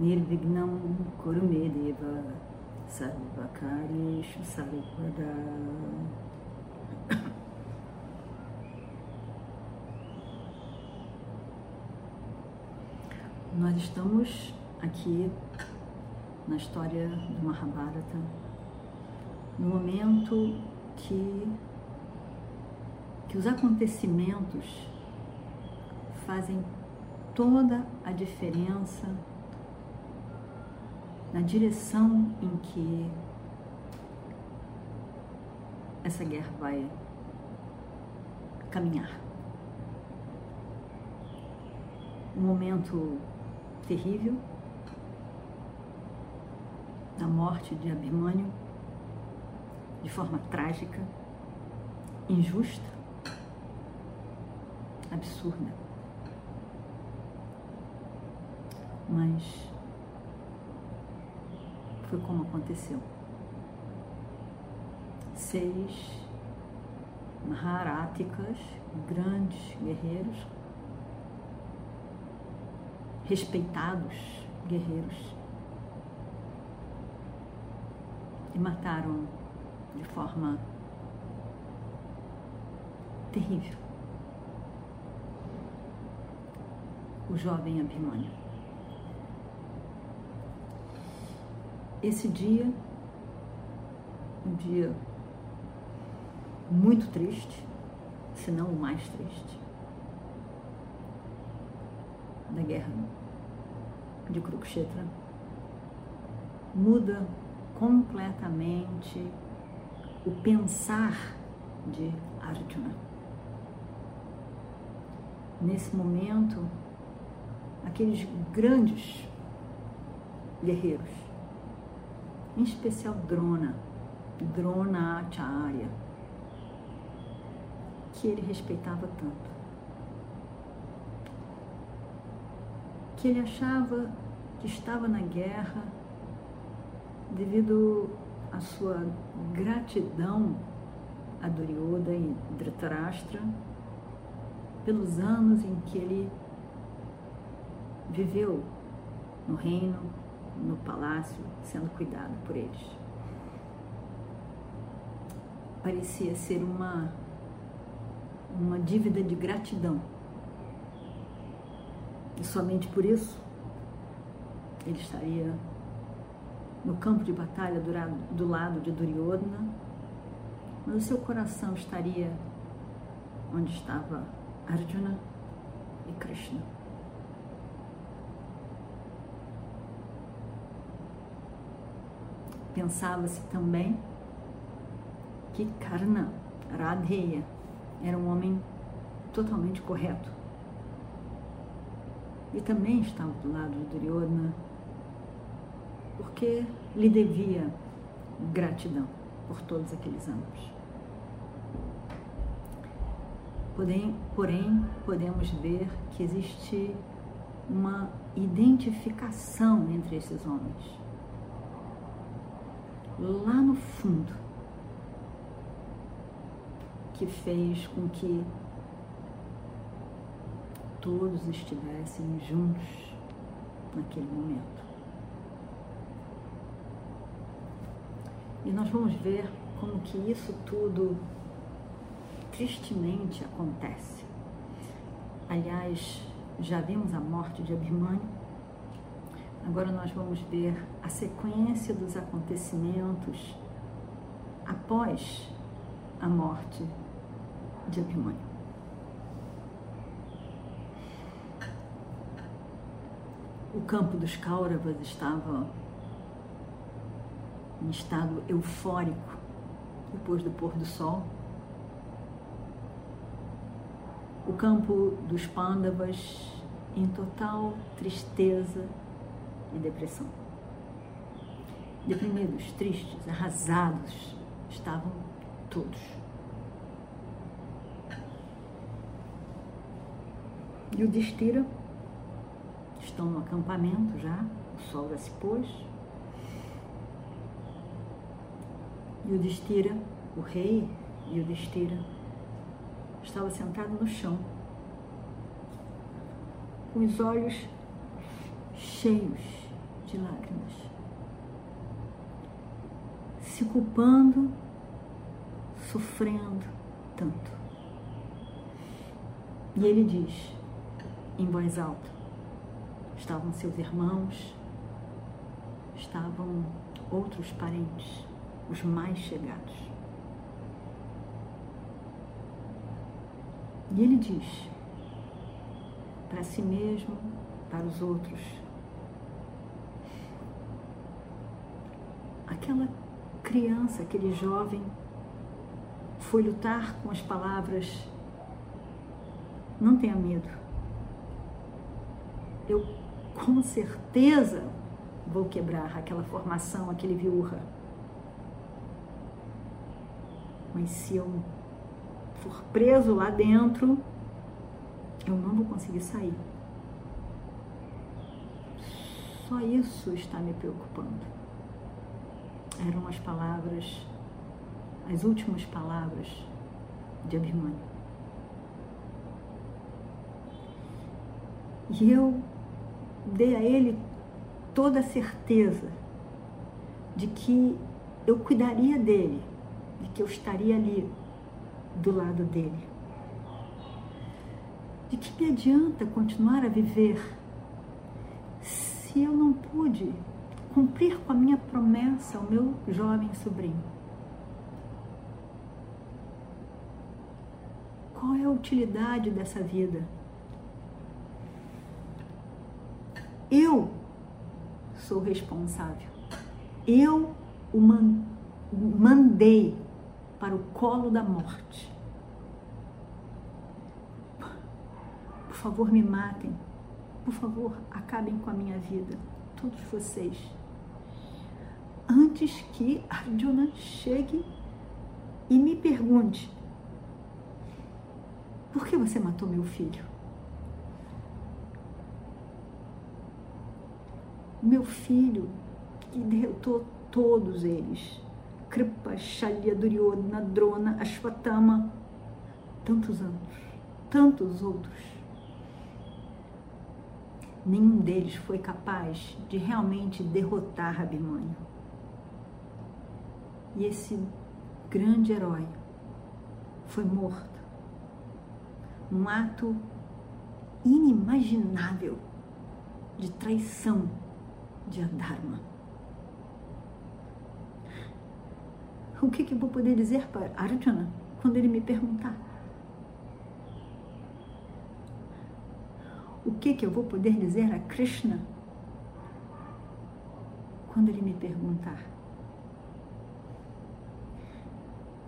Nirvignam Kurumedeva Sarvakarishu Sarvada Nós estamos aqui na história do Mahabharata, no momento que, que os acontecimentos fazem toda a diferença na direção em que essa guerra vai caminhar. Um momento terrível da morte de Abimânio de forma trágica, injusta, absurda. Mas foi como aconteceu. Seis Maharáticas, grandes guerreiros, respeitados guerreiros, e mataram de forma terrível o jovem Abhimanyu. Esse dia, um dia muito triste, se não o mais triste, da guerra de Kurukshetra, muda completamente o pensar de Arjuna. Nesse momento, aqueles grandes guerreiros, em especial Drona, Drona Acharya, que ele respeitava tanto, que ele achava que estava na guerra devido à sua gratidão a Duryodhana e Dhritarashtra pelos anos em que ele viveu no reino, no palácio, sendo cuidado por eles. Parecia ser uma, uma dívida de gratidão. E somente por isso ele estaria no campo de batalha do lado de Duryodhana, mas o seu coração estaria onde estava Arjuna e Krishna. Pensava-se também que Karna, Radheya, era um homem totalmente correto. E também estava do lado de Duryodhana, porque lhe devia gratidão por todos aqueles anos. Porém, porém, podemos ver que existe uma identificação entre esses homens. Lá no fundo, que fez com que todos estivessem juntos naquele momento. E nós vamos ver como que isso tudo tristemente acontece. Aliás, já vimos a morte de Abhimanyu. Agora nós vamos ver a sequência dos acontecimentos após a morte de Abhimanyu. O campo dos Kauravas estava em estado eufórico depois do pôr do sol. O campo dos Pandavas em total tristeza e depressão. deprimidos, tristes, arrasados, estavam todos. E o Destira estão no acampamento já, o sol já se pôs. E o Destira, o rei e o Destira, estava sentado no chão, com os olhos cheios de lágrimas, se culpando, sofrendo tanto. E ele diz, em voz alta, estavam seus irmãos, estavam outros parentes, os mais chegados. E ele diz para si mesmo, para os outros, aquela criança, aquele jovem, foi lutar com as palavras: não tenha medo. Eu com certeza vou quebrar aquela formação, aquele viurra. Mas se eu for preso lá dentro, eu não vou conseguir sair. Só isso está me preocupando. Eram as palavras, as últimas palavras de Abhimanyu. E eu dei a ele toda a certeza de que eu cuidaria dele, de que eu estaria ali do lado dele. De que me adianta continuar a viver se eu não pude cumprir com a minha promessa ao meu jovem sobrinho? Qual é a utilidade dessa vida? Eu sou responsável. Eu o mandei para o colo da morte. Por favor, me matem. Por favor, acabem com a minha vida. Todos vocês. Antes que Arjuna chegue e me pergunte: por que você matou meu filho? meu filho, que derrotou todos eles. Kripa, Shalya, Duryodhana, Drona, Ashwatthama, tantos anos, tantos outros. Nenhum deles foi capaz de realmente derrotar Abhimanyu. E esse grande herói foi morto num ato inimaginável de traição de Adharma. O que, que eu vou poder dizer para Arjuna quando ele me perguntar? O que, que eu vou poder dizer a Krishna quando ele me perguntar?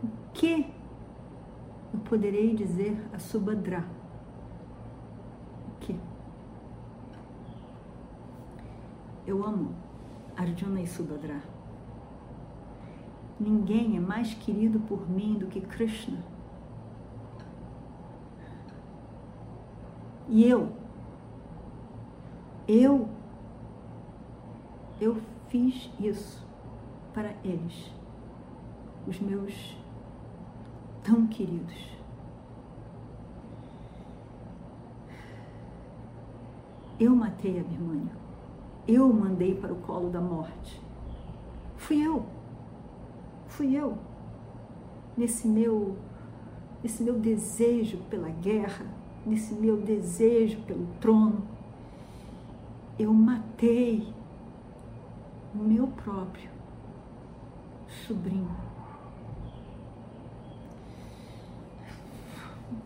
O que eu poderei dizer a Subhadra? Eu amo Arjuna e Subhadra. Ninguém é mais querido por mim do que Krishna. E eu, eu, eu fiz isso para eles, os meus tão queridos. Eu matei a Birmania eu mandei para o colo da morte. Fui eu. Fui eu. Nesse meu nesse meu desejo pela guerra, nesse meu desejo pelo trono, eu matei o meu próprio sobrinho.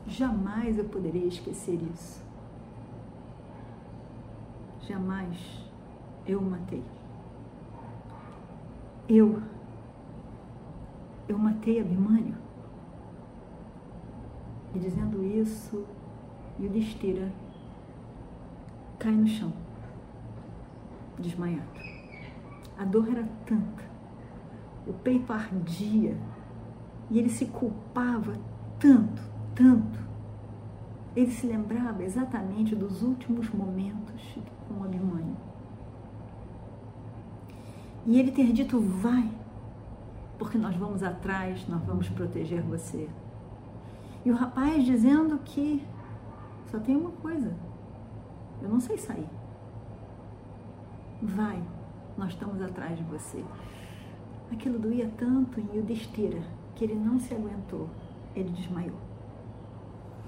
Jamais eu poderei esquecer isso. Jamais eu matei. Eu. Eu matei Abimânio. E dizendo isso, Yudhishthira cai no chão, desmaiado. A dor era tanta, o peito ardia e ele se culpava tanto, tanto. Ele se lembrava exatamente dos últimos momentos com Abimânio. E ele ter dito: vai, porque nós vamos atrás, nós vamos proteger você. E o rapaz dizendo que só tem uma coisa: eu não sei sair. Vai, nós estamos atrás de você. Aquilo doía tanto em Yudhishthira que ele não se aguentou, ele desmaiou.